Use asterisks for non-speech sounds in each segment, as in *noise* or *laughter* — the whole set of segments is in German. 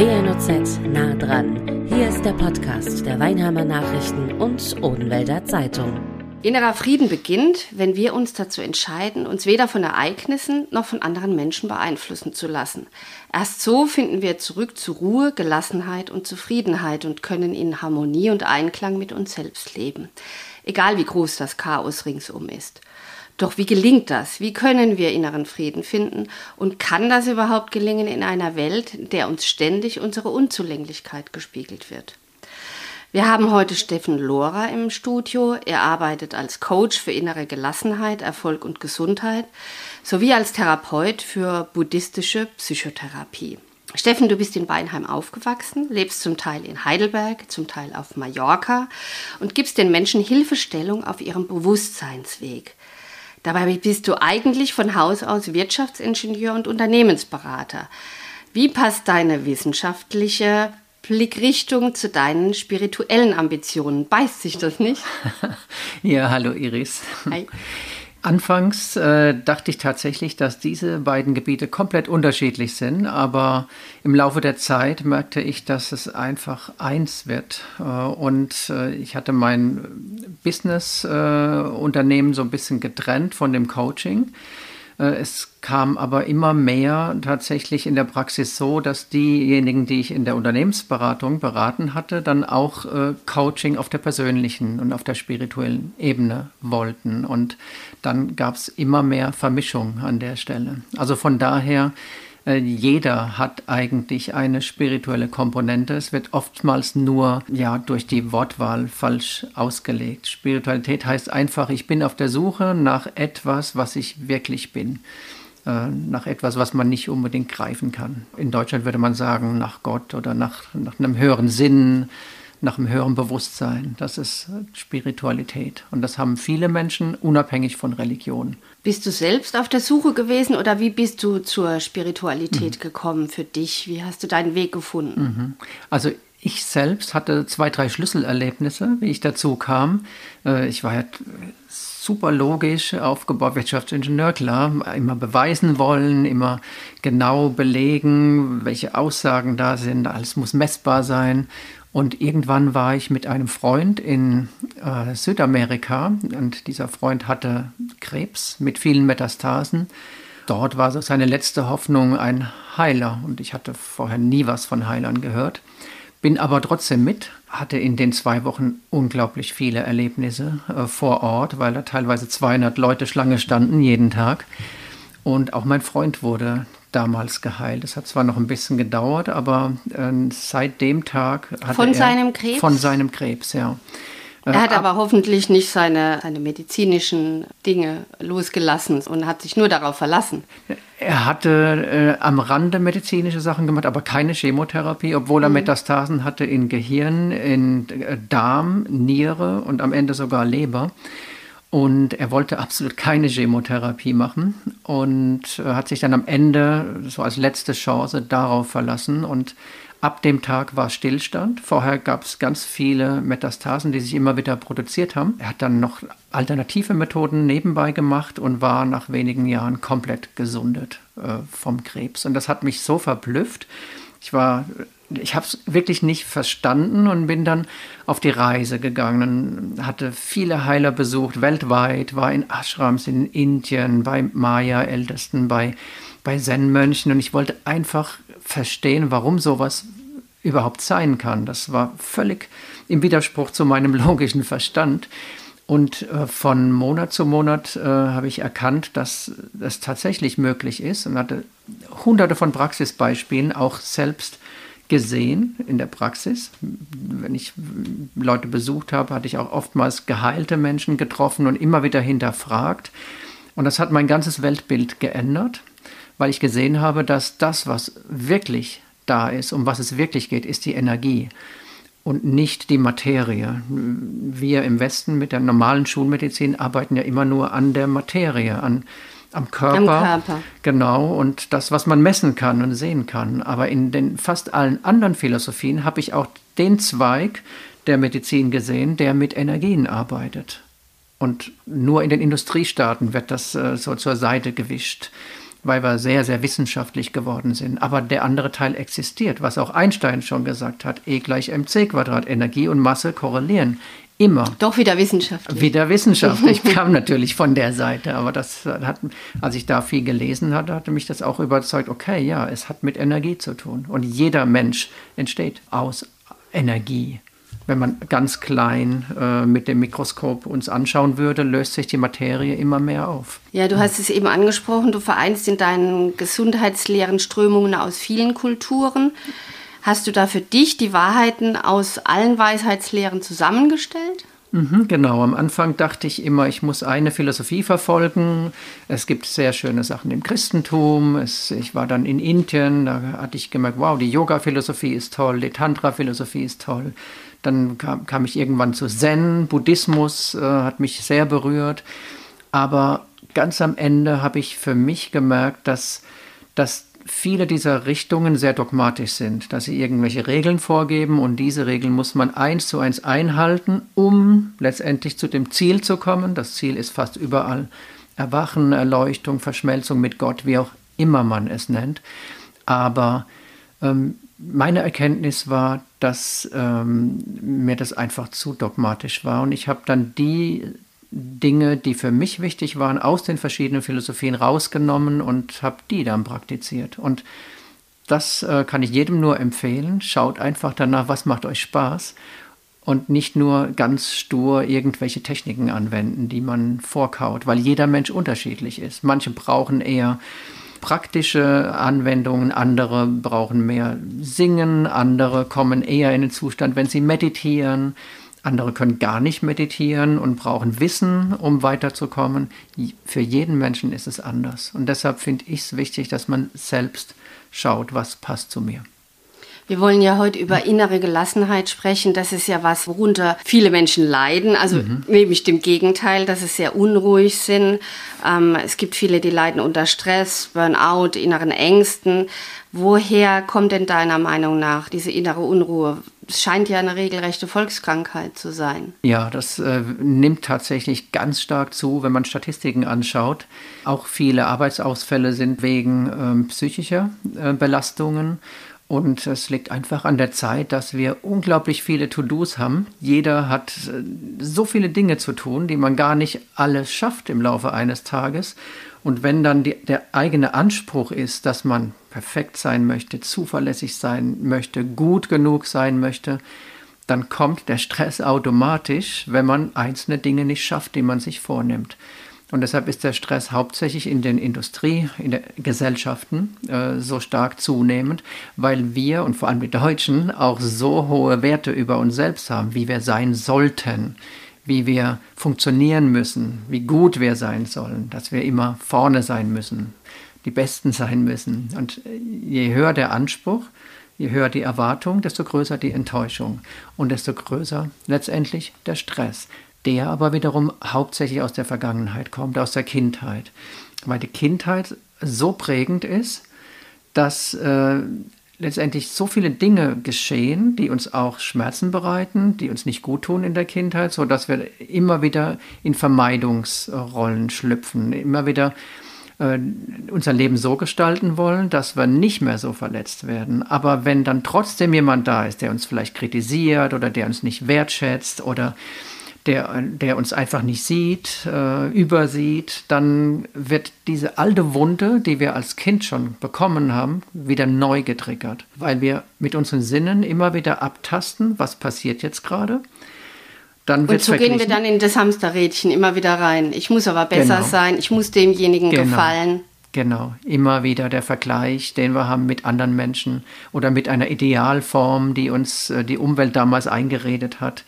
WNOZ nah dran. Hier ist der Podcast der Weinheimer Nachrichten und Odenwälder Zeitung. Innerer Frieden beginnt, wenn wir uns dazu entscheiden, uns weder von Ereignissen noch von anderen Menschen beeinflussen zu lassen. Erst so finden wir zurück zu Ruhe, Gelassenheit und Zufriedenheit und können in Harmonie und Einklang mit uns selbst leben. Egal wie groß das Chaos ringsum ist. Doch wie gelingt das? Wie können wir inneren Frieden finden? Und kann das überhaupt gelingen in einer Welt, in der uns ständig unsere Unzulänglichkeit gespiegelt wird? Wir haben heute Steffen Lohrer im Studio. Er arbeitet als Coach für innere Gelassenheit, Erfolg und Gesundheit sowie als Therapeut für buddhistische Psychotherapie. Steffen, du bist in Weinheim aufgewachsen, lebst zum Teil in Heidelberg, zum Teil auf Mallorca und gibst den Menschen Hilfestellung auf ihrem Bewusstseinsweg. Dabei bist du eigentlich von Haus aus Wirtschaftsingenieur und Unternehmensberater. Wie passt deine wissenschaftliche Blickrichtung zu deinen spirituellen Ambitionen? Beißt sich das nicht? *laughs* ja, hallo Iris. Hi. Anfangs äh, dachte ich tatsächlich, dass diese beiden Gebiete komplett unterschiedlich sind, aber im Laufe der Zeit merkte ich, dass es einfach eins wird. Äh, und äh, ich hatte mein Business-Unternehmen äh, so ein bisschen getrennt von dem Coaching. Äh, es kam aber immer mehr tatsächlich in der Praxis so, dass diejenigen, die ich in der Unternehmensberatung beraten hatte, dann auch äh, Coaching auf der persönlichen und auf der spirituellen Ebene wollten. Und dann gab es immer mehr Vermischung an der Stelle. Also von daher jeder hat eigentlich eine spirituelle Komponente. Es wird oftmals nur ja, durch die Wortwahl falsch ausgelegt. Spiritualität heißt einfach, ich bin auf der Suche nach etwas, was ich wirklich bin. Äh, nach etwas, was man nicht unbedingt greifen kann. In Deutschland würde man sagen, nach Gott oder nach, nach einem höheren Sinn, nach einem höheren Bewusstsein. Das ist Spiritualität. Und das haben viele Menschen unabhängig von Religion. Bist du selbst auf der Suche gewesen oder wie bist du zur Spiritualität mhm. gekommen für dich? Wie hast du deinen Weg gefunden? Mhm. Also ich selbst hatte zwei, drei Schlüsselerlebnisse, wie ich dazu kam. Äh, ich war ja super logisch aufgebaut, Wirtschaftsingenieur, klar, immer beweisen wollen, immer genau belegen, welche Aussagen da sind, alles muss messbar sein. Und irgendwann war ich mit einem Freund in äh, Südamerika und dieser Freund hatte Krebs mit vielen Metastasen. Dort war so seine letzte Hoffnung ein Heiler und ich hatte vorher nie was von Heilern gehört. Bin aber trotzdem mit, hatte in den zwei Wochen unglaublich viele Erlebnisse äh, vor Ort, weil da teilweise 200 Leute Schlange standen jeden Tag. Und auch mein Freund wurde damals geheilt. Es hat zwar noch ein bisschen gedauert, aber äh, seit dem Tag hat von er seinem Krebs von seinem Krebs, ja. Er hat aber hoffentlich nicht seine, seine medizinischen Dinge losgelassen und hat sich nur darauf verlassen. Er hatte äh, am Rande medizinische Sachen gemacht, aber keine Chemotherapie, obwohl er mhm. Metastasen hatte in Gehirn, in äh, Darm, Niere und am Ende sogar Leber. Und er wollte absolut keine Chemotherapie machen und äh, hat sich dann am Ende so als letzte Chance darauf verlassen. Und ab dem Tag war Stillstand. Vorher gab es ganz viele Metastasen, die sich immer wieder produziert haben. Er hat dann noch alternative Methoden nebenbei gemacht und war nach wenigen Jahren komplett gesundet äh, vom Krebs. Und das hat mich so verblüfft. Ich war ich habe es wirklich nicht verstanden und bin dann auf die Reise gegangen, hatte viele Heiler besucht, weltweit, war in Ashrams in Indien, bei Maya-Ältesten, bei, bei Zen-Mönchen und ich wollte einfach verstehen, warum sowas überhaupt sein kann. Das war völlig im Widerspruch zu meinem *laughs* logischen Verstand. Und äh, von Monat zu Monat äh, habe ich erkannt, dass das tatsächlich möglich ist und hatte hunderte von Praxisbeispielen auch selbst gesehen in der Praxis. Wenn ich Leute besucht habe, hatte ich auch oftmals geheilte Menschen getroffen und immer wieder hinterfragt. Und das hat mein ganzes Weltbild geändert, weil ich gesehen habe, dass das, was wirklich da ist, um was es wirklich geht, ist die Energie und nicht die Materie. Wir im Westen mit der normalen Schulmedizin arbeiten ja immer nur an der Materie, an am Körper. Am Körper. Genau, und das, was man messen kann und sehen kann. Aber in den fast allen anderen Philosophien habe ich auch den Zweig der Medizin gesehen, der mit Energien arbeitet. Und nur in den Industriestaaten wird das äh, so zur Seite gewischt. weil wir sehr, sehr wissenschaftlich geworden sind. Aber der andere Teil existiert, was auch Einstein schon gesagt hat. E gleich mc Quadrat. Energie und Masse korrelieren. Immer. Doch wieder wissenschaftlich. Wieder wissenschaftlich. Ich *laughs* kam natürlich von der Seite, aber das hat, als ich da viel gelesen hatte, hatte mich das auch überzeugt, okay, ja, es hat mit Energie zu tun. Und jeder Mensch entsteht aus Energie. Wenn man ganz klein äh, mit dem Mikroskop uns anschauen würde, löst sich die Materie immer mehr auf. Ja, du hast es eben angesprochen, du vereinst in deinen gesundheitsleeren Strömungen aus vielen Kulturen. Hast du da für dich die Wahrheiten aus allen Weisheitslehren zusammengestellt? Mhm, genau, am Anfang dachte ich immer, ich muss eine Philosophie verfolgen. Es gibt sehr schöne Sachen im Christentum. Es, ich war dann in Indien, da hatte ich gemerkt, wow, die Yoga-Philosophie ist toll, die Tantra-Philosophie ist toll. Dann kam, kam, ich irgendwann zu Zen, Buddhismus äh, hat mich sehr berührt. Aber ganz am Ende habe ich für mich gemerkt, dass, dass viele dieser Richtungen sehr dogmatisch sind, dass sie irgendwelche Regeln vorgeben und diese Regeln muss man eins zu eins einhalten, um letztendlich zu dem Ziel zu kommen. Das Ziel ist fast überall Erwachen, Erleuchtung, Verschmelzung mit Gott, wie auch immer man es nennt. Aber ähm, meine Erkenntnis war, dass ähm, mir das einfach zu dogmatisch war und ich habe dann die Dinge, die für mich wichtig waren, aus den verschiedenen Philosophien rausgenommen und habe die dann praktiziert. Und das äh, kann ich jedem nur empfehlen. Schaut einfach danach, was macht euch Spaß und nicht nur ganz stur irgendwelche Techniken anwenden, die man vorkaut, weil jeder Mensch unterschiedlich ist. Manche brauchen eher praktische Anwendungen, andere brauchen mehr Singen, andere kommen eher in den Zustand, wenn sie meditieren. Andere können gar nicht meditieren und brauchen Wissen, um weiterzukommen. Für jeden Menschen ist es anders. Und deshalb finde ich es wichtig, dass man selbst schaut, was passt zu mir. Wir wollen ja heute über innere Gelassenheit sprechen. Das ist ja was, worunter viele Menschen leiden. Also mhm. nämlich dem Gegenteil, dass sie sehr unruhig sind. Ähm, es gibt viele, die leiden unter Stress, Burnout, inneren Ängsten. Woher kommt denn deiner Meinung nach diese innere Unruhe? Es scheint ja eine regelrechte Volkskrankheit zu sein. Ja, das äh, nimmt tatsächlich ganz stark zu, wenn man Statistiken anschaut. Auch viele Arbeitsausfälle sind wegen ähm, psychischer äh, Belastungen. Und es liegt einfach an der Zeit, dass wir unglaublich viele To-Dos haben. Jeder hat äh, so viele Dinge zu tun, die man gar nicht alles schafft im Laufe eines Tages. Und wenn dann die, der eigene Anspruch ist, dass man perfekt sein möchte, zuverlässig sein möchte, gut genug sein möchte, dann kommt der Stress automatisch, wenn man einzelne Dinge nicht schafft, die man sich vornimmt. Und deshalb ist der Stress hauptsächlich in den Industrie, in den Gesellschaften äh, so stark zunehmend, weil wir und vor allem die Deutschen auch so hohe Werte über uns selbst haben, wie wir sein sollten, wie wir funktionieren müssen, wie gut wir sein sollen, dass wir immer vorne sein müssen, die Besten sein müssen. Und je höher der Anspruch, je höher die Erwartung, desto größer die Enttäuschung und desto größer letztendlich der Stress der aber wiederum hauptsächlich aus der Vergangenheit kommt, aus der Kindheit. Weil die Kindheit so prägend ist, dass äh, letztendlich so viele Dinge geschehen, die uns auch Schmerzen bereiten, die uns nicht gut tun in der Kindheit, sodass wir immer wieder in Vermeidungsrollen schlüpfen, immer wieder äh, unser Leben so gestalten wollen, dass wir nicht mehr so verletzt werden. Aber wenn dann trotzdem jemand da ist, der uns vielleicht kritisiert oder der uns nicht wertschätzt oder der, der uns einfach nicht sieht, äh, übersieht, dann wird diese alte Wunde, die wir als Kind schon bekommen haben, wieder neu getriggert, weil wir mit unseren Sinnen immer wieder abtasten, was passiert jetzt gerade. Dann und so gehen wir dann in das Hamsterrädchen immer wieder rein. Ich muss aber besser genau. sein, ich muss demjenigen genau. gefallen. Genau, immer wieder der Vergleich, den wir haben mit anderen Menschen oder mit einer Idealform, die uns äh, die Umwelt damals eingeredet hat.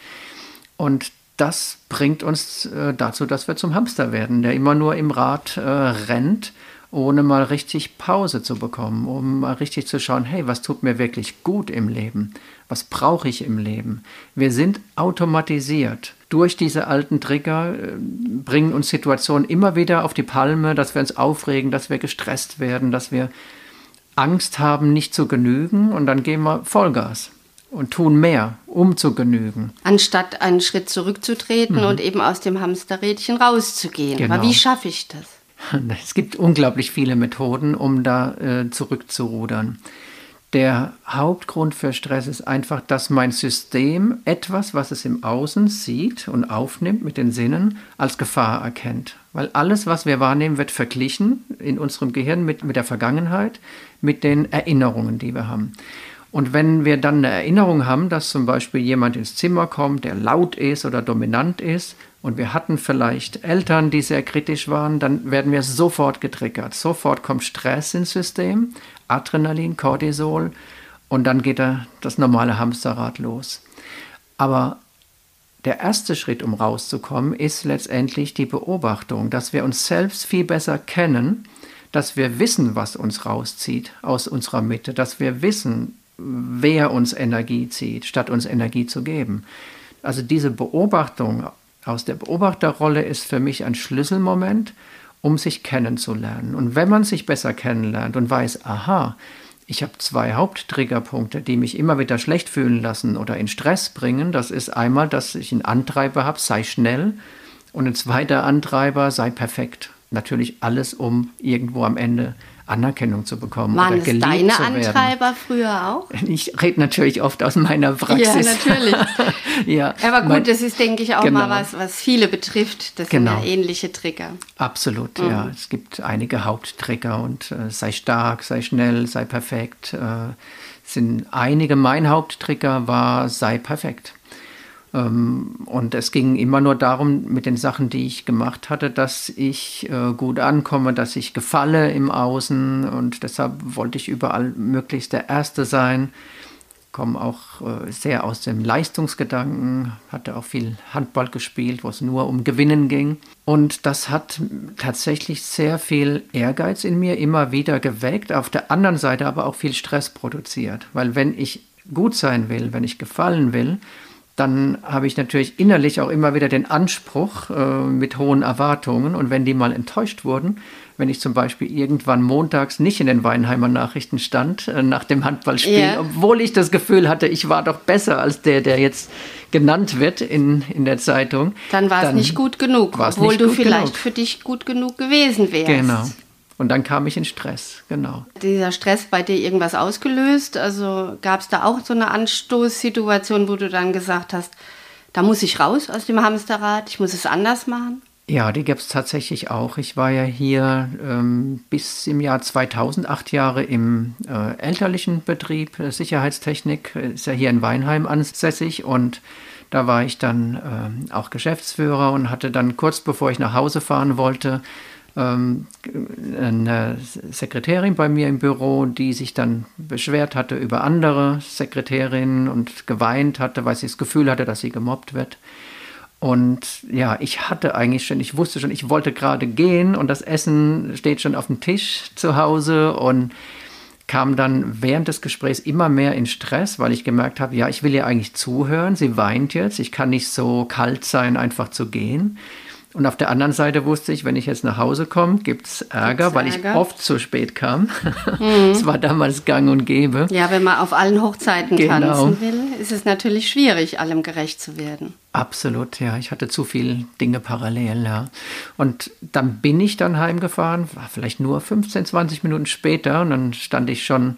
Und das bringt uns äh, dazu, dass wir zum Hamster werden, der immer nur im Rad äh, rennt, ohne mal richtig Pause zu bekommen, um mal richtig zu schauen, hey, was tut mir wirklich gut im Leben? Was brauche ich im Leben? Wir sind automatisiert. Durch diese alten Trigger äh, bringen uns Situationen immer wieder auf die Palme, dass wir uns aufregen, dass wir gestresst werden, dass wir Angst haben, nicht zu genügen und dann gehen wir Vollgas und tun mehr, um zu genügen. Anstatt einen Schritt zurückzutreten mhm. und eben aus dem Hamsterrädchen rauszugehen. Genau. Aber wie schaffe ich das? *laughs* Es gibt unglaublich viele Methoden, um da äh, zurückzurudern. Der Hauptgrund für Stress ist einfach, dass mein System etwas, was es im Außen sieht und aufnimmt mit den Sinnen, als Gefahr erkennt. Weil alles, was wir wahrnehmen, wird verglichen in unserem Gehirn mit, mit der Vergangenheit, mit den Erinnerungen, die wir haben. Und wenn wir dann eine Erinnerung haben, dass zum Beispiel jemand ins Zimmer kommt, der laut ist oder dominant ist, und wir hatten vielleicht Eltern, die sehr kritisch waren, dann werden wir sofort getriggert. Sofort kommt Stress ins System, Adrenalin, Cortisol, und dann geht da das normale Hamsterrad los. Aber der erste Schritt, um rauszukommen, ist letztendlich die Beobachtung, dass wir uns selbst viel besser kennen, dass wir wissen, was uns rauszieht aus unserer Mitte, dass wir wissen, wer uns Energie zieht, statt uns Energie zu geben. Also diese Beobachtung aus der Beobachterrolle ist für mich ein Schlüsselmoment, um sich kennenzulernen. Und wenn man sich besser kennenlernt und weiß, aha, ich habe zwei Haupttriggerpunkte, die mich immer wieder schlecht fühlen lassen oder in Stress bringen. Das ist einmal, dass ich einen Antreiber habe, sei schnell. Und ein zweiter Antreiber, sei perfekt. Natürlich alles, um irgendwo am Ende Anerkennung zu bekommen. Waren oder es deine Antreiber früher auch? Ich rede natürlich oft aus meiner Praxis. Ja, natürlich. *laughs* ja, Aber gut, mein, das ist, denke ich, auch genau. mal was, was viele betrifft. Das genau. sind ja ähnliche Trigger. Absolut, mhm. ja. Es gibt einige Haupttrigger und äh, sei stark, sei schnell, sei perfekt. Äh, sind einige, mein Haupttrigger war sei perfekt. Ähm, und es ging immer nur darum, mit den Sachen, die ich gemacht hatte, dass ich äh, gut ankomme, dass ich gefalle im Außen und deshalb wollte ich überall möglichst der Erste sein. Komme auch äh, sehr aus dem Leistungsgedanken, hatte auch viel Handball gespielt, wo es nur um Gewinnen ging. Und das hat tatsächlich sehr viel Ehrgeiz in mir immer wieder geweckt, auf der anderen Seite aber auch viel Stress produziert. Weil wenn ich gut sein will, wenn ich gefallen will, dann habe ich natürlich innerlich auch immer wieder den Anspruch äh, mit hohen Erwartungen. Und wenn die mal enttäuscht wurden, wenn ich zum Beispiel irgendwann montags nicht in den Weinheimer Nachrichten stand äh, nach dem Handballspiel, yeah. obwohl ich das Gefühl hatte, ich war doch besser als der, der jetzt genannt wird in, in der Zeitung. Dann war es nicht gut genug, obwohl du vielleicht genug. für dich gut genug gewesen wärst. Genau. Und dann kam ich in Stress, genau. Dieser Stress bei dir irgendwas ausgelöst? Also gab es da auch so eine Anstoßsituation, wo du dann gesagt hast, da muss ich raus aus dem Hamsterrad, ich muss es anders machen? Ja, die gab es tatsächlich auch. Ich war ja hier ähm, bis im Jahr 2000 acht Jahre im äh, elterlichen Betrieb äh, Sicherheitstechnik, äh, ist ja hier in Weinheim ansässig und da war ich dann äh, auch Geschäftsführer und hatte dann kurz bevor ich nach Hause fahren wollte, eine Sekretärin bei mir im Büro, die sich dann beschwert hatte über andere Sekretärinnen und geweint hatte, weil sie das Gefühl hatte, dass sie gemobbt wird. Und ja, ich hatte eigentlich schon, ich wusste schon, ich wollte gerade gehen und das Essen steht schon auf dem Tisch zu Hause und kam dann während des Gesprächs immer mehr in Stress, weil ich gemerkt habe, ja, ich will ihr eigentlich zuhören, sie weint jetzt, ich kann nicht so kalt sein, einfach zu gehen. Und auf der anderen Seite wusste ich, wenn ich jetzt nach Hause komme, gibt es Ärger, Ärger, weil ich oft zu spät kam. Mhm. *laughs* war damals gang und gäbe. Ja, wenn man auf allen Hochzeiten genau. tanzen will, ist es natürlich schwierig, allem gerecht zu werden. Absolut, ja. Ich hatte zu viele Dinge parallel, ja. Und dann bin ich dann heimgefahren, war vielleicht nur 15, 20 Minuten später und dann stand ich schon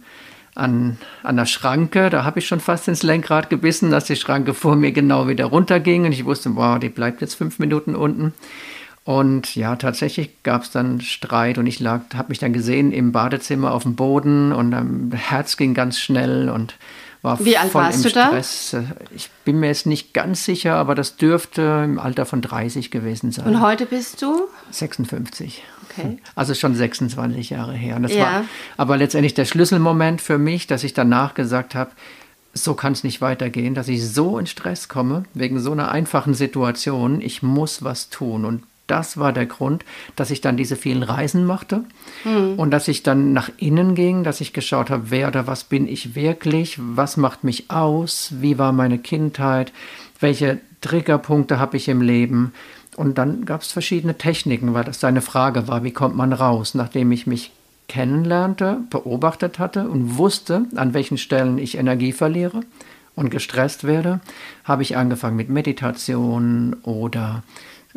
an, an der Schranke. Da habe ich schon fast ins Lenkrad gebissen, dass die Schranke vor mir genau wieder runterging. Und ich wusste, wow, die bleibt jetzt fünf Minuten unten. Und ja, tatsächlich gab es dann Streit und ich lag, habe mich dann gesehen im Badezimmer auf dem Boden und ähm, Herz ging ganz schnell und war Wie alt voll warst im du Stress. Da? Ich bin mir jetzt nicht ganz sicher, aber das dürfte im Alter von 30 gewesen sein. Und heute bist du? 56. Okay. Also schon 26 Jahre her. Und das ja. war aber letztendlich der Schlüsselmoment für mich, dass ich danach gesagt habe, so kann es nicht weitergehen, dass ich so in Stress komme, wegen so einer einfachen Situation. Ich muss was tun. Und das war der Grund, dass ich dann diese vielen Reisen machte mhm. und dass ich dann nach innen ging, dass ich geschaut habe, wer oder was bin ich wirklich, was macht mich aus, wie war meine Kindheit, welche Triggerpunkte habe ich im Leben und dann gab es verschiedene Techniken, weil das seine Frage war, wie kommt man raus, nachdem ich mich kennenlernte, beobachtet hatte und wusste, an welchen Stellen ich Energie verliere und gestresst werde, habe ich angefangen mit Meditation oder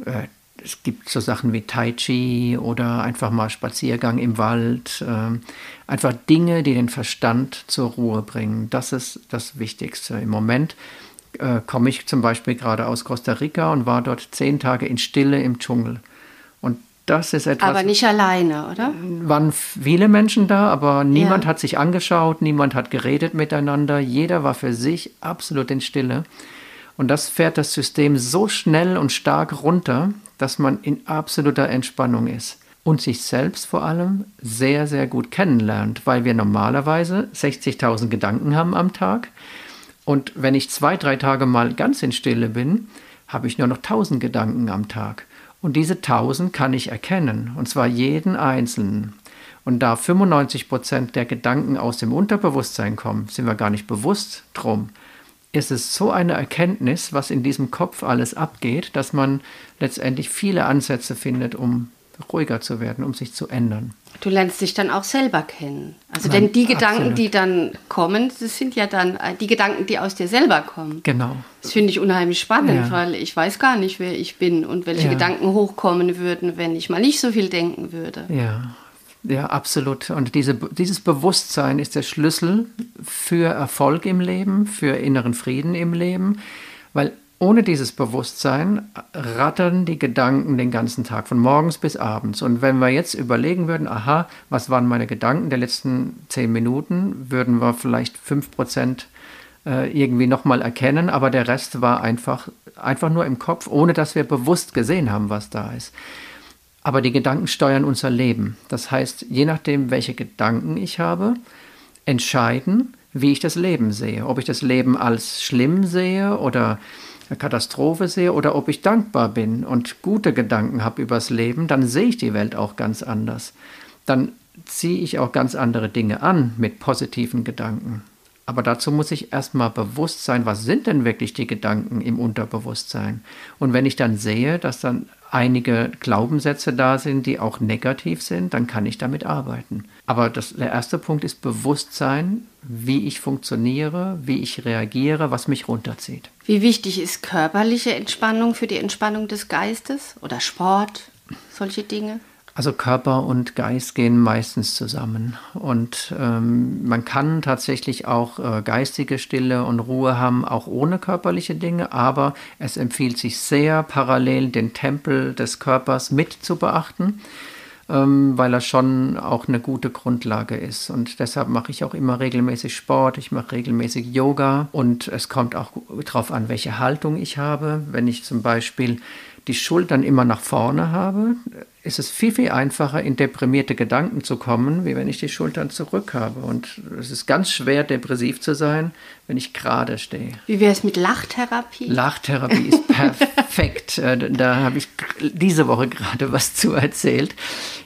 äh, es gibt so Sachen wie Tai Chi oder einfach mal Spaziergang im Wald. Äh, einfach Dinge, die den Verstand zur Ruhe bringen. Das ist das Wichtigste. Im Moment äh, komme ich zum Beispiel gerade aus Costa Rica und war dort zehn Tage in Stille im Dschungel. Und das ist etwas. Aber nicht alleine, oder? Waren viele Menschen da, aber niemand ja. hat sich angeschaut, niemand hat geredet miteinander. Jeder war für sich absolut in Stille. Und das fährt das System so schnell und stark runter, dass man in absoluter Entspannung ist und sich selbst vor allem sehr, sehr gut kennenlernt, weil wir normalerweise 60.000 Gedanken haben am Tag. Und wenn ich zwei, drei Tage mal ganz in Stille bin, habe ich nur noch 1000 Gedanken am Tag. Und diese 1000 kann ich erkennen, und zwar jeden einzelnen. Und da 95 Prozent der Gedanken aus dem Unterbewusstsein kommen, sind wir gar nicht bewusst drum ist es so eine Erkenntnis, was in diesem Kopf alles abgeht, dass man letztendlich viele Ansätze findet, um ruhiger zu werden, um sich zu ändern. Du lernst dich dann auch selber kennen. Also Nein, denn die Gedanken, absolut. die dann kommen, das sind ja dann äh, die Gedanken, die aus dir selber kommen. Genau. Das finde ich unheimlich spannend, ja. weil ich weiß gar nicht, wer ich bin und welche ja. Gedanken hochkommen würden, wenn ich mal nicht so viel denken würde. Ja, ja, absolut. Und diese, dieses Bewusstsein ist der Schlüssel für Erfolg im Leben, für inneren Frieden im Leben, weil ohne dieses Bewusstsein rattern die Gedanken den ganzen Tag, von morgens bis abends. Und wenn wir jetzt überlegen würden, aha, was waren meine Gedanken der letzten zehn Minuten, würden wir vielleicht fünf Prozent äh, irgendwie nochmal erkennen, aber der Rest war einfach, einfach nur im Kopf, ohne dass wir bewusst gesehen haben, was da ist. Aber die Gedanken steuern unser Leben. Das heißt, je nachdem, welche Gedanken ich habe, entscheiden, wie ich das Leben sehe. Ob ich das Leben als schlimm sehe oder eine Katastrophe sehe oder ob ich dankbar bin und gute Gedanken habe übers Leben, dann sehe ich die Welt auch ganz anders. Dann ziehe ich auch ganz andere Dinge an mit positiven Gedanken. Aber dazu muss ich erstmal bewusst sein, was sind denn wirklich die Gedanken im Unterbewusstsein? Und wenn ich dann sehe, dass dann einige Glaubenssätze da sind, die auch negativ sind, dann kann ich damit arbeiten. Aber das, der erste Punkt ist Bewusstsein, wie ich funktioniere, wie ich reagiere, was mich runterzieht. Wie wichtig ist körperliche Entspannung für die Entspannung des Geistes oder Sport, solche Dinge? Also Körper und Geist gehen meistens zusammen. Und ähm, man kann tatsächlich auch äh, geistige Stille und Ruhe haben, auch ohne körperliche Dinge. Aber es empfiehlt sich sehr, parallel den Tempel des Körpers mit zu beachten, ähm, weil er schon auch eine gute Grundlage ist. Und deshalb mache ich auch immer regelmäßig Sport, ich mache regelmäßig Yoga. Und es kommt auch darauf an, welche Haltung ich habe. Wenn ich zum Beispiel die Schultern immer nach vorne habe, ist es viel, viel einfacher, in deprimierte Gedanken zu kommen, wie wenn ich die Schultern zurück habe. Und es ist ganz schwer, depressiv zu sein, wenn ich gerade stehe. Wie wäre es mit Lachtherapie? Lachtherapie ist *laughs* perfekt. Äh, da habe ich diese Woche gerade *laughs* was zu erzählt.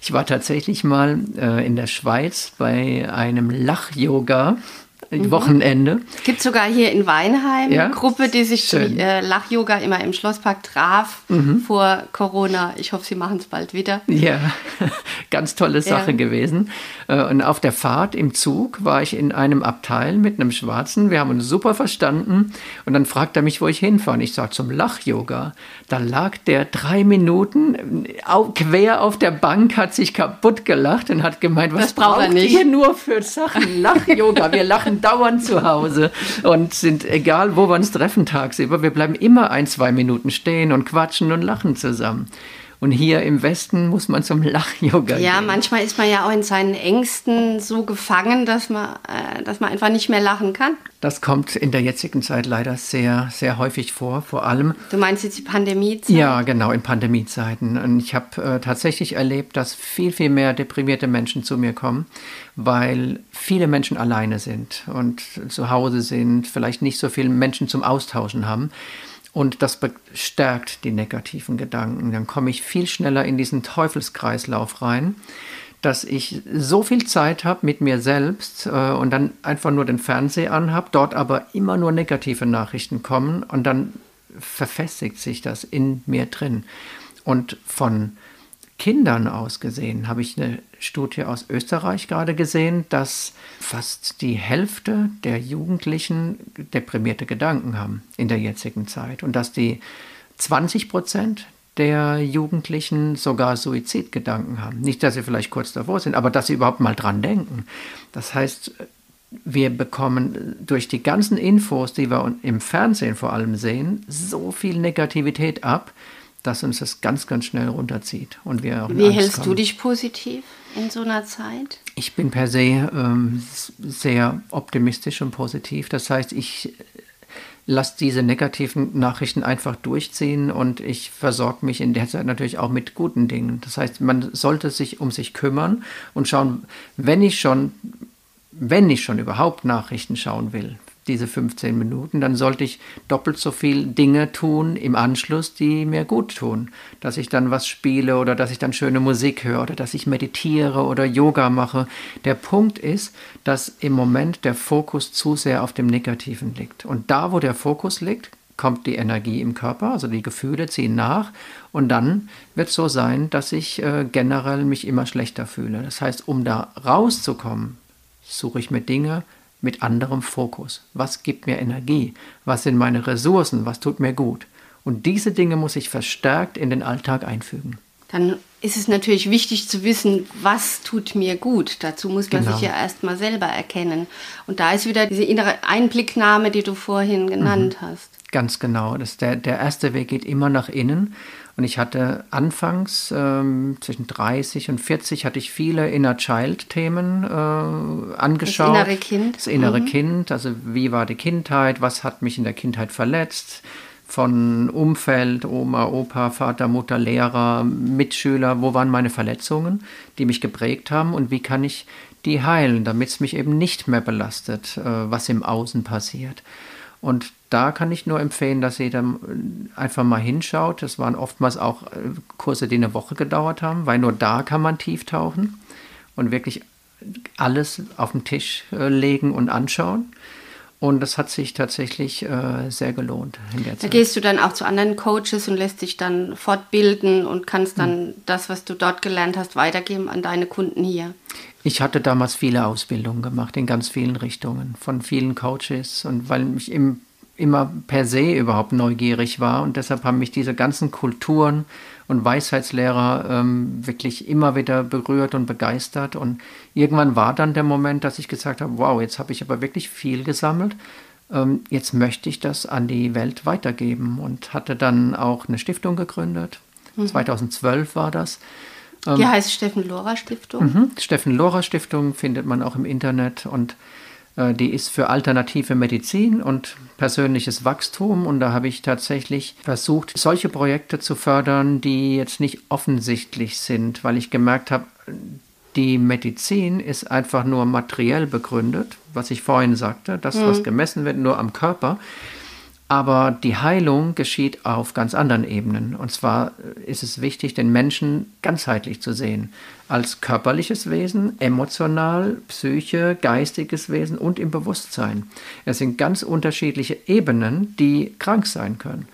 Ich war tatsächlich mal äh, in der Schweiz bei einem Lach-Yoga mhm. Wochenende. Es gibt sogar hier in Weinheim ja? eine Gruppe, die sich Schön. äh, Lach-Yoga immer im Schlosspark traf mhm. vor Corona. Ich hoffe, sie machen es bald wieder. Ja, *laughs* ganz tolle Sache ja. gewesen. Äh, und auf der Fahrt im Zug war ich in einem Abteil mit einem Schwarzen. Wir haben uns super verstanden. Und dann fragt er mich, wo ich hinfahre. Ich sage, zum Lach-Yoga. Da lag der drei Minuten quer auf der Bank, hat sich kaputt gelacht und hat gemeint, was das braucht ihr nur für Sachen *laughs* Lach-Yoga? Wir lachen dauernd zu Hause und sind, egal wo wir uns treffen tagsüber, wir bleiben immer ein, zwei Minuten stehen und quatschen und lachen zusammen. Und hier im Westen muss man zum Lach-Yoga Ja, gehen. manchmal ist man ja auch in seinen Ängsten so gefangen, dass man, äh, dass man einfach nicht mehr lachen kann. Das kommt in der jetzigen Zeit leider sehr, sehr häufig vor, vor allem. Du meinst jetzt die Pandemiezeit? Ja, genau, in Pandemiezeiten. Und ich habe äh, tatsächlich erlebt, dass viel, viel mehr deprimierte Menschen zu mir kommen, weil viele Menschen alleine sind und zu Hause sind, vielleicht nicht so viele Menschen zum Austauschen haben. Und das bestärkt die negativen Gedanken. Dann komme ich viel schneller in diesen Teufelskreislauf rein, dass ich so viel Zeit habe mit mir selbst äh, und dann einfach nur den Fernseher anhabe, dort aber immer nur negative Nachrichten kommen und dann verfestigt sich das in mir drin. Und von Kindern aus gesehen, habe ich eine Studie aus Österreich gerade gesehen, dass fast die Hälfte der Jugendlichen deprimierte Gedanken haben in der jetzigen Zeit und dass die 20 Prozent der Jugendlichen sogar Suizidgedanken haben. Nicht, dass sie vielleicht kurz davor sind, aber dass sie überhaupt mal dran denken. Das heißt, wir bekommen durch die ganzen Infos, die wir im Fernsehen vor allem sehen, so viel Negativität ab, dass uns das ganz, ganz schnell runterzieht. Und wir Wie hältst kommen. du dich positiv in so einer Zeit? Ich bin per se ähm, sehr optimistisch und positiv. Das heißt, ich lasse diese negativen Nachrichten einfach durchziehen und ich versorge mich in der Zeit natürlich auch mit guten Dingen. Das heißt, man sollte sich um sich kümmern und schauen, wenn ich schon, wenn ich schon überhaupt Nachrichten schauen will, diese 15 Minuten, dann sollte ich doppelt so viel Dinge tun im Anschluss, die mir gut tun. Dass ich dann was spiele oder dass ich dann schöne Musik höre oder dass ich meditiere oder Yoga mache. Der Punkt ist, dass im Moment der Fokus zu sehr auf dem Negativen liegt. Und da, wo der Fokus liegt, kommt die Energie im Körper, also die Gefühle ziehen nach und dann wird es so sein, dass ich äh, generell mich immer schlechter fühle. Das heißt, um da rauszukommen, suche ich mir Dinge, mit anderem Fokus. Was gibt mir Energie? Was sind meine Ressourcen? Was tut mir gut? Und diese Dinge muss ich verstärkt in den Alltag einfügen. Dann ist es natürlich wichtig zu wissen, was tut mir gut. Dazu muss man genau. sich ja erstmal selber erkennen. Und da ist wieder diese innere Einblicknahme, die du vorhin genannt mhm. hast. Ganz genau. Das der, der erste Weg geht immer nach innen. Und ich hatte anfangs ähm, zwischen 30 und 40 hatte ich viele Inner Child Themen äh, angeschaut. Das innere Kind. Das innere mhm. Kind, also wie war die Kindheit, was hat mich in der Kindheit verletzt, von Umfeld, Oma, Opa, Vater, Mutter, Lehrer, Mitschüler, wo waren meine Verletzungen, die mich geprägt haben und wie kann ich die heilen, damit es mich eben nicht mehr belastet, äh, was im Außen passiert. Und da kann ich nur empfehlen, dass jeder einfach mal hinschaut. Das waren oftmals auch äh, Kurse, die eine Woche gedauert haben, weil nur da kann man tief tauchen und wirklich alles auf den Tisch äh, legen und anschauen. Und das hat sich tatsächlich äh, sehr gelohnt in der Zeit. Da gehst du dann auch zu anderen Coaches und lässt dich dann fortbilden und kannst dann mhm. das, was du dort gelernt hast, weitergeben an deine Kunden hier. Ich hatte damals viele Ausbildungen gemacht in ganz vielen Richtungen von vielen Coaches und weil ich im, immer per se überhaupt neugierig war und deshalb haben mich diese ganzen Kulturen und Weisheitslehrer ähm, wirklich immer wieder berührt und begeistert und irgendwann war dann der Moment, dass ich gesagt habe, wow, jetzt habe ich aber wirklich viel gesammelt ähm, jetzt möchte ich das an die Welt weitergeben und hatte dann auch eine Stiftung gegründet. Mhm. 2012 war das ähm, Die heißt Steffen Lora Stiftung. Mhm. Steffen Lora Stiftung findet man auch im Internet und die ist für alternative Medizin und persönliches Wachstum. Und da habe ich tatsächlich versucht, solche Projekte zu fördern, die jetzt nicht offensichtlich sind, weil ich gemerkt habe, die Medizin ist einfach nur materiell begründet, was ich vorhin sagte, das, mhm. was gemessen wird, nur am Körper. Aber die Heilung geschieht auf ganz anderen Ebenen. Und zwar ist es wichtig, den Menschen ganzheitlich zu sehen. Als körperliches Wesen, emotional, Psyche, geistiges Wesen und im Bewusstsein. Es sind ganz unterschiedliche Ebenen, die krank sein können.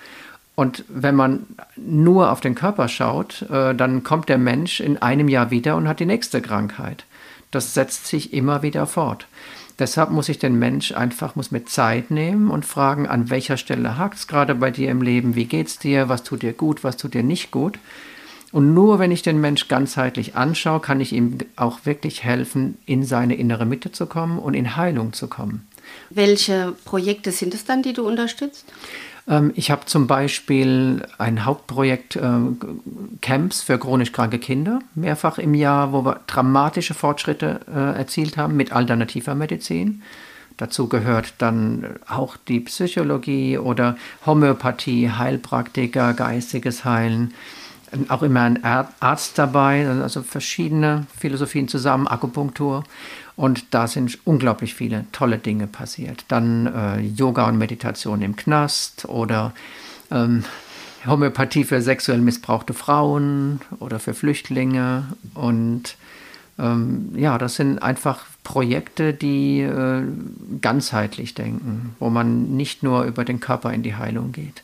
Und wenn man nur auf den Körper schaut, äh, dann kommt der Mensch in einem Jahr wieder und hat die nächste Krankheit. Das setzt sich immer wieder fort. Deshalb muss ich den Mensch einfach, muss mir Zeit nehmen und fragen, an welcher Stelle hakt es gerade bei dir im Leben, wie geht's dir, was tut dir gut, was tut dir nicht gut. Und nur wenn ich den Mensch ganzheitlich anschaue, kann ich ihm auch wirklich helfen, in seine innere Mitte zu kommen und in Heilung zu kommen. Welche Projekte sind es dann, die du unterstützt? Ähm, ich habe zum Beispiel ein Hauptprojekt äh, Camps für chronisch kranke Kinder, mehrfach im Jahr, wo wir dramatische Fortschritte äh, erzielt haben mit alternativer Medizin. Dazu gehört dann auch die Psychologie oder Homöopathie, Heilpraktiker, geistiges Heilen. Auch immer ein Arzt dabei, also verschiedene Philosophien zusammen, Akupunktur. Und da sind unglaublich viele tolle Dinge passiert. Dann äh, Yoga und Meditation im Knast oder ähm, Homöopathie für sexuell missbrauchte Frauen oder für Flüchtlinge. Und ähm, ja, das sind einfach Projekte, die äh, ganzheitlich denken, wo man nicht nur über den Körper in die Heilung geht.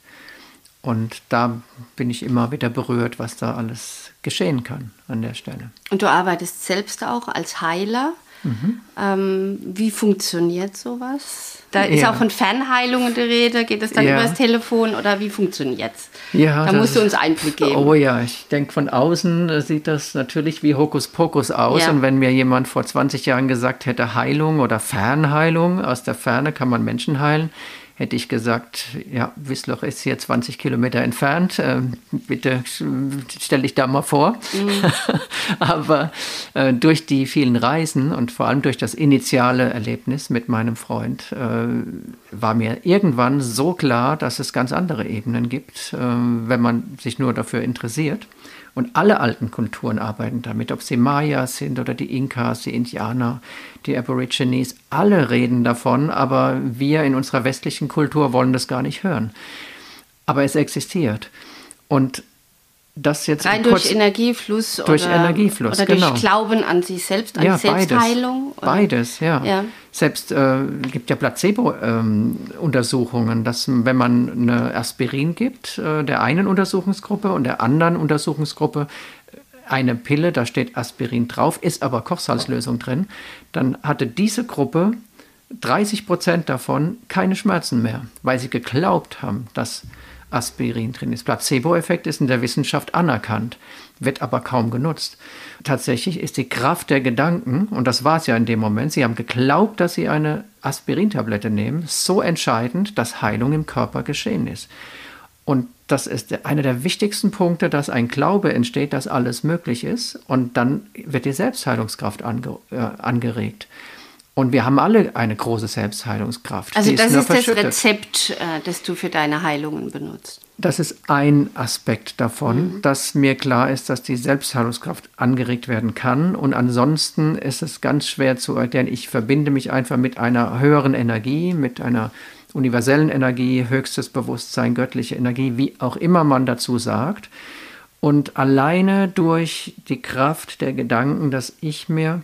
Und da bin ich immer wieder berührt, was da alles geschehen kann an der Stelle. Und du arbeitest selbst auch als Heiler? Mhm. Ähm, wie funktioniert sowas? Da ist ja. auch von Fernheilungen die Rede. Geht es dann ja. über das Telefon oder wie funktioniert es? Ja, da musst du uns Einblick geben. Oh ja, ich denke, von außen äh, sieht das natürlich wie Hokuspokus aus. Ja. Und wenn mir jemand vor 20 Jahren gesagt hätte, Heilung oder Fernheilung, aus der Ferne kann man Menschen heilen, hätte ich gesagt, ja, Wissloch ist hier 20 Kilometer entfernt, äh, bitte stell dich da mal vor. Mhm. *laughs* Aber äh, durch die vielen Reisen und vor allem durch das initiale Erlebnis mit meinem Freund äh, war mir irgendwann so klar, dass es ganz andere Ebenen gibt, äh, wenn man sich nur dafür interessiert. Und alle alten Kulturen arbeiten damit, ob sie Mayas sind oder die Inkas, die Indianer, die Aborigines, alle reden davon, aber wir in unserer westlichen Kultur wollen das gar nicht hören. Aber es existiert. Und das jetzt rein durch Energiefluss durch oder, Energiefluss oder genau. durch Glauben an sich selbst, an ja, Selbstheilung. Beides, beides ja. ja. Selbst äh, gibt ja Placebo-Untersuchungen, ähm, dass wenn man eine Aspirin gibt, äh, der einen Untersuchungsgruppe und der anderen Untersuchungsgruppe äh, eine Pille, da steht Aspirin drauf, ist aber Kochsalzlösung drin, dann hatte diese Gruppe 30 Prozent davon keine Schmerzen mehr, weil sie geglaubt haben, dass Aspirin drin ist. Placebo-Effekt ist in der Wissenschaft anerkannt, wird aber kaum genutzt. Tatsächlich ist die Kraft der Gedanken, und das war es ja in dem Moment, sie haben geglaubt, dass sie eine Aspirintablette nehmen, so entscheidend, dass Heilung im Körper geschehen ist. Und das ist einer der wichtigsten Punkte, dass ein Glaube entsteht, dass alles möglich ist. Und dann wird die Selbstheilungskraft ange, äh, angeregt. Und wir haben alle eine große Selbstheilungskraft. Also das ist, ist das Rezept, äh, das du für deine Heilungen benutzt. Das ist ein Aspekt davon, mhm. dass mir klar ist, dass die Selbstheilungskraft angeregt werden kann. Und ansonsten ist es ganz schwer zu erklären. Ich verbinde mich einfach mit einer höheren Energie, mit einer universellen Energie, höchstes Bewusstsein, göttliche Energie, wie auch immer man dazu sagt. Und alleine durch die Kraft der Gedanken, dass ich mir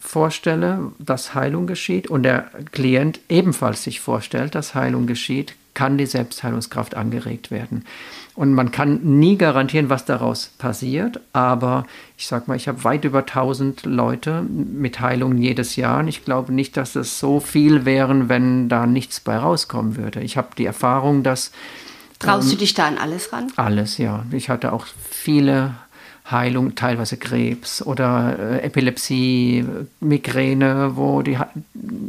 vorstelle, dass Heilung geschieht und der Klient ebenfalls sich vorstellt, dass Heilung geschieht, kann die Selbstheilungskraft angeregt werden. Und man kann nie garantieren, was daraus passiert, aber ich sage mal, ich habe weit über 1000 Leute mit Heilung jedes Jahr und ich glaube nicht, dass es so viel wären, wenn da nichts bei rauskommen würde. Ich habe die Erfahrung, dass Traust ähm, du dich da an alles ran? Alles, ja. Ich hatte auch viele Heilung, teilweise Krebs oder äh, Epilepsie, Migräne, wo die ha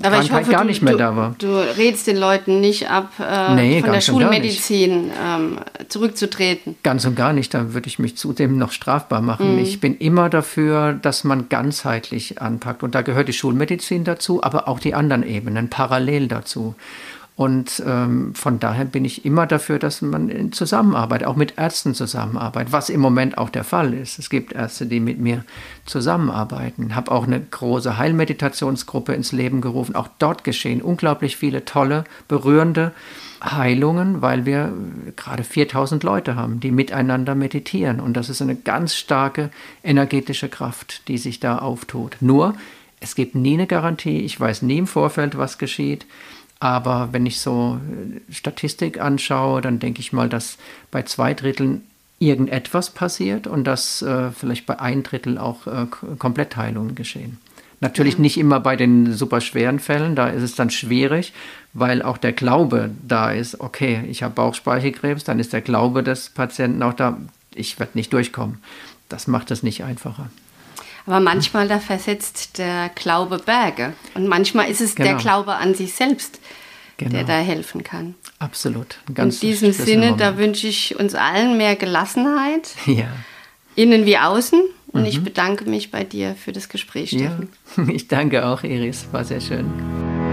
Aber Krankheit hoffe, gar nicht mehr du, da war. Du redest den Leuten nicht ab, äh, nee, von der Schulmedizin ähm, zurückzutreten. Ganz und gar nicht, da würde ich mich zudem noch strafbar machen. Mhm. Ich bin immer dafür, dass man ganzheitlich anpackt. Und da gehört die Schulmedizin dazu, aber auch die anderen Ebenen parallel dazu. Und ähm, von daher bin ich immer dafür, dass man in Zusammenarbeit, auch mit Ärzten zusammenarbeitet, was im Moment auch der Fall ist. Es gibt Ärzte, die mit mir zusammenarbeiten. Ich habe auch eine große Heilmeditationsgruppe ins Leben gerufen. Auch dort geschehen unglaublich viele tolle, berührende Heilungen, weil wir gerade 4000 Leute haben, die miteinander meditieren. Und das ist eine ganz starke energetische Kraft, die sich da auftut. Nur, es gibt nie eine Garantie. Ich weiß nie im Vorfeld, was geschieht. Aber wenn ich so äh, Statistik anschaue, dann denke ich mal, dass bei zwei Dritteln irgendetwas passiert und dass äh, vielleicht bei ein Drittel auch äh, Komplettheilungen geschehen. Natürlich nicht immer bei den super schweren Fällen, da ist es dann schwierig, weil auch der Glaube da ist, okay, ich habe Bauchspeicheldrüsenkrebs, dann ist der Glaube des Patienten auch da, ich werde nicht durchkommen. Das macht es nicht einfacher. Aber manchmal da versetzt der Glaube Berge. Und manchmal ist es genau. der Glaube an sich selbst, genau. der da helfen kann. Absolut. Ganz In diesem Sinne, Moment. da wünsche ich uns allen mehr Gelassenheit. Ja. Innen wie außen. Und mhm. ich bedanke mich bei dir für das Gespräch, Steffen. Ja. *laughs* Ich danke auch, Iris. War sehr schön.